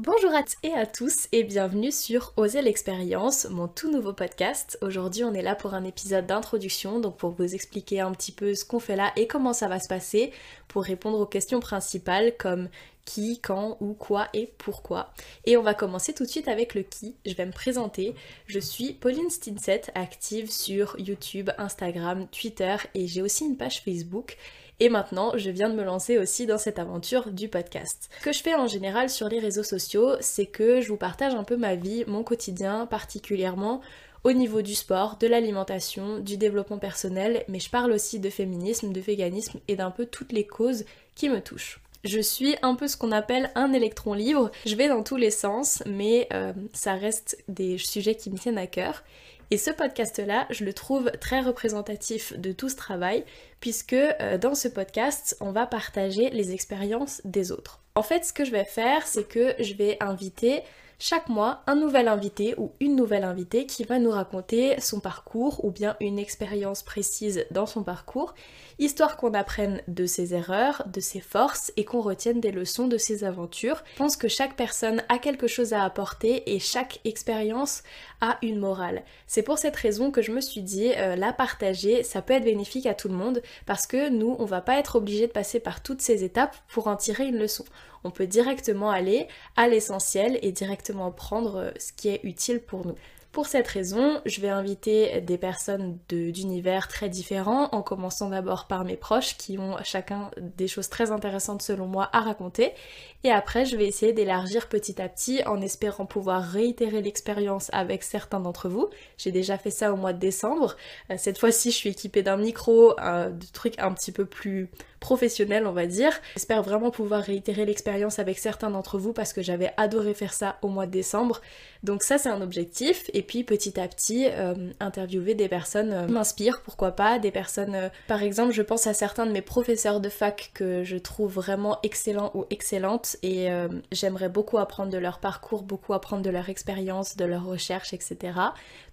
Bonjour à et à tous et bienvenue sur Oser l'expérience, mon tout nouveau podcast. Aujourd'hui on est là pour un épisode d'introduction, donc pour vous expliquer un petit peu ce qu'on fait là et comment ça va se passer, pour répondre aux questions principales comme qui, quand, où, quoi et pourquoi. Et on va commencer tout de suite avec le qui. Je vais me présenter. Je suis Pauline Stinset, active sur YouTube, Instagram, Twitter et j'ai aussi une page Facebook. Et maintenant, je viens de me lancer aussi dans cette aventure du podcast. Ce que je fais en général sur les réseaux sociaux, c'est que je vous partage un peu ma vie, mon quotidien, particulièrement au niveau du sport, de l'alimentation, du développement personnel, mais je parle aussi de féminisme, de véganisme et d'un peu toutes les causes qui me touchent. Je suis un peu ce qu'on appelle un électron libre. Je vais dans tous les sens, mais euh, ça reste des sujets qui me tiennent à cœur. Et ce podcast-là, je le trouve très représentatif de tout ce travail, puisque euh, dans ce podcast, on va partager les expériences des autres. En fait, ce que je vais faire, c'est que je vais inviter chaque mois un nouvel invité ou une nouvelle invitée qui va nous raconter son parcours ou bien une expérience précise dans son parcours, histoire qu'on apprenne de ses erreurs, de ses forces et qu'on retienne des leçons de ses aventures. Je pense que chaque personne a quelque chose à apporter et chaque expérience a une morale. C'est pour cette raison que je me suis dit euh, la partager, ça peut être bénéfique à tout le monde parce que nous, on va pas être obligé de passer par toutes ces étapes pour en tirer une leçon on peut directement aller à l'essentiel et directement prendre euh, ce qui est utile pour nous. Pour cette raison, je vais inviter des personnes d'univers très différents, en commençant d'abord par mes proches qui ont chacun des choses très intéressantes selon moi à raconter. Et après, je vais essayer d'élargir petit à petit en espérant pouvoir réitérer l'expérience avec certains d'entre vous. J'ai déjà fait ça au mois de décembre. Euh, cette fois-ci, je suis équipée d'un micro, de trucs un petit peu plus professionnel on va dire. J'espère vraiment pouvoir réitérer l'expérience avec certains d'entre vous parce que j'avais adoré faire ça au mois de décembre. Donc ça c'est un objectif et puis petit à petit euh, interviewer des personnes euh, m'inspire pourquoi pas des personnes euh, par exemple je pense à certains de mes professeurs de fac que je trouve vraiment excellents ou excellentes et j'aimerais beaucoup apprendre de leur parcours, beaucoup apprendre de leur expérience, de leur recherche etc.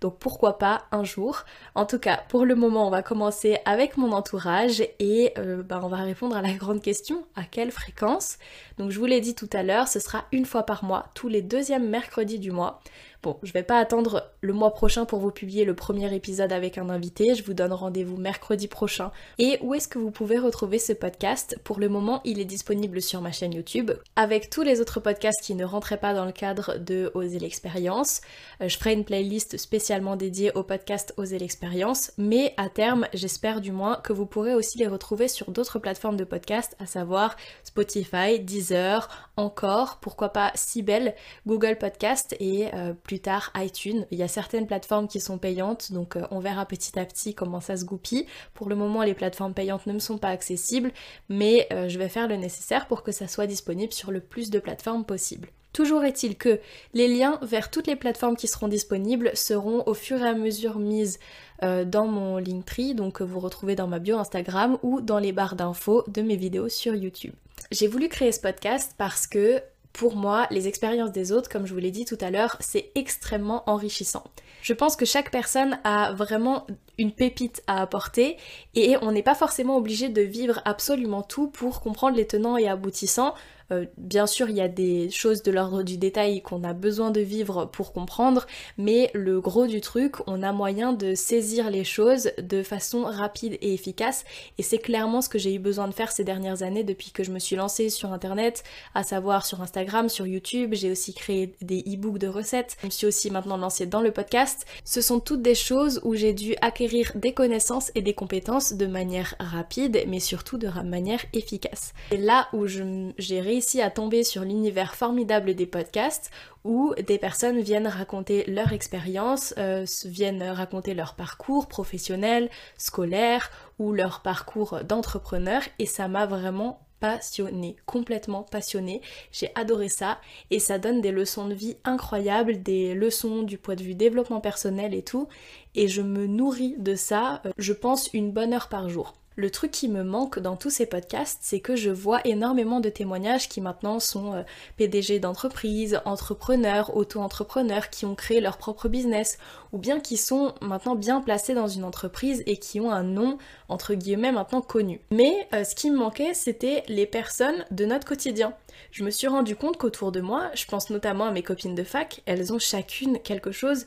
Donc pourquoi pas un jour. En tout cas pour le moment on va commencer avec mon entourage et bah, on va répondre à la grande question, à quelle fréquence? Donc je vous l'ai dit tout à l'heure, ce sera une fois par mois, tous les deuxièmes mercredis du mois. Bon, je vais pas attendre le mois prochain pour vous publier le premier épisode avec un invité, je vous donne rendez-vous mercredi prochain. Et où est-ce que vous pouvez retrouver ce podcast? Pour le moment, il est disponible sur ma chaîne YouTube, avec tous les autres podcasts qui ne rentraient pas dans le cadre de Oser l'expérience. Euh, je ferai une playlist spécialement dédiée au podcast Oser l'expérience, mais à terme, j'espère du moins que vous pourrez aussi les retrouver sur d'autres plateformes de podcast, à savoir Spotify, Deezer, encore, pourquoi pas Sibel, Google Podcast et euh, plus tard iTunes. Il y a certaines plateformes qui sont payantes, donc euh, on verra petit à petit comment ça se goupille. Pour le moment, les plateformes payantes ne me sont pas accessibles, mais euh, je vais faire le nécessaire pour que ça soit disponible sur le plus de plateformes possible. Toujours est-il que les liens vers toutes les plateformes qui seront disponibles seront au fur et à mesure mises euh, dans mon Linktree, donc vous retrouvez dans ma bio Instagram ou dans les barres d'infos de mes vidéos sur YouTube. J'ai voulu créer ce podcast parce que pour moi, les expériences des autres, comme je vous l'ai dit tout à l'heure, c'est extrêmement enrichissant. Je pense que chaque personne a vraiment une pépite à apporter et on n'est pas forcément obligé de vivre absolument tout pour comprendre les tenants et aboutissants. Euh, bien sûr, il y a des choses de l'ordre du détail qu'on a besoin de vivre pour comprendre, mais le gros du truc, on a moyen de saisir les choses de façon rapide et efficace. Et c'est clairement ce que j'ai eu besoin de faire ces dernières années depuis que je me suis lancée sur Internet, à savoir sur Instagram, sur YouTube. J'ai aussi créé des e-books de recettes. Je me suis aussi maintenant lancée dans le podcast. Ce sont toutes des choses où j'ai dû acquérir des connaissances et des compétences de manière rapide, mais surtout de manière efficace. C'est là où j'ai réussi à tomber sur l'univers formidable des podcasts où des personnes viennent raconter leur expérience, euh, viennent raconter leur parcours professionnel, scolaire ou leur parcours d'entrepreneur et ça m'a vraiment passionné, complètement passionné. J'ai adoré ça et ça donne des leçons de vie incroyables, des leçons du point de vue développement personnel et tout. Et je me nourris de ça, euh, je pense, une bonne heure par jour. Le truc qui me manque dans tous ces podcasts, c'est que je vois énormément de témoignages qui maintenant sont euh, PDG d'entreprises, entrepreneurs, auto-entrepreneurs qui ont créé leur propre business ou bien qui sont maintenant bien placés dans une entreprise et qui ont un nom entre guillemets maintenant connu. Mais euh, ce qui me manquait, c'était les personnes de notre quotidien. Je me suis rendu compte qu'autour de moi, je pense notamment à mes copines de fac, elles ont chacune quelque chose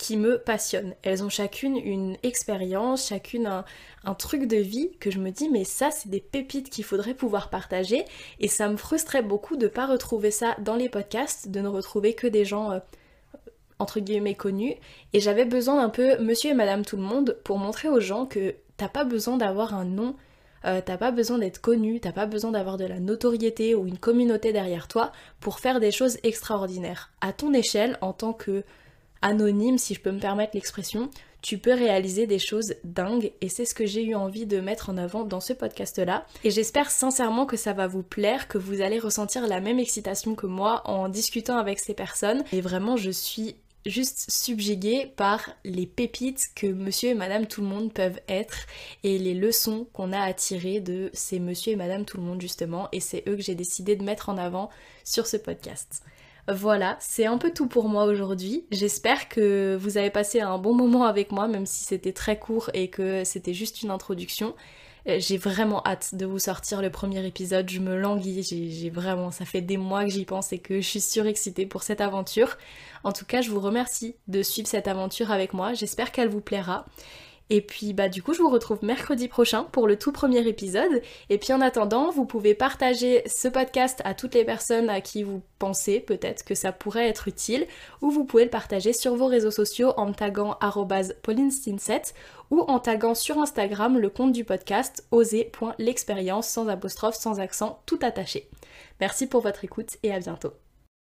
qui me passionnent. Elles ont chacune une expérience, chacune un, truc de vie que je me dis mais ça c'est des pépites qu'il faudrait pouvoir partager et ça me frustrait beaucoup de pas retrouver ça dans les podcasts, de ne retrouver que des gens euh, entre guillemets connus et j'avais besoin d'un peu monsieur et madame tout le monde pour montrer aux gens que t'as pas besoin d'avoir un nom euh, t'as pas besoin d'être connu, t'as pas besoin d'avoir de la notoriété ou une communauté derrière toi pour faire des choses extraordinaires. À ton échelle, en tant que anonyme, si je peux me permettre l'expression, tu peux réaliser des choses dingues et c'est ce que j'ai eu envie de mettre en avant dans ce podcast-là. Et j'espère sincèrement que ça va vous plaire, que vous allez ressentir la même excitation que moi en discutant avec ces personnes. Et vraiment, je suis juste subjuguée par les pépites que monsieur et madame tout le monde peuvent être et les leçons qu'on a à tirer de ces monsieur et madame tout le monde justement et c'est eux que j'ai décidé de mettre en avant sur ce podcast. Voilà, c'est un peu tout pour moi aujourd'hui. J'espère que vous avez passé un bon moment avec moi, même si c'était très court et que c'était juste une introduction. Euh, j'ai vraiment hâte de vous sortir le premier épisode, je me languis, j'ai vraiment, ça fait des mois que j'y pense et que je suis surexcitée pour cette aventure. En tout cas, je vous remercie de suivre cette aventure avec moi, j'espère qu'elle vous plaira. Et puis bah du coup je vous retrouve mercredi prochain pour le tout premier épisode. Et puis en attendant, vous pouvez partager ce podcast à toutes les personnes à qui vous pensez peut-être que ça pourrait être utile, ou vous pouvez le partager sur vos réseaux sociaux en me taguant paulinestinset ou en taguant sur Instagram le compte du podcast oser.l'expérience sans apostrophe, sans accent, tout attaché. Merci pour votre écoute et à bientôt.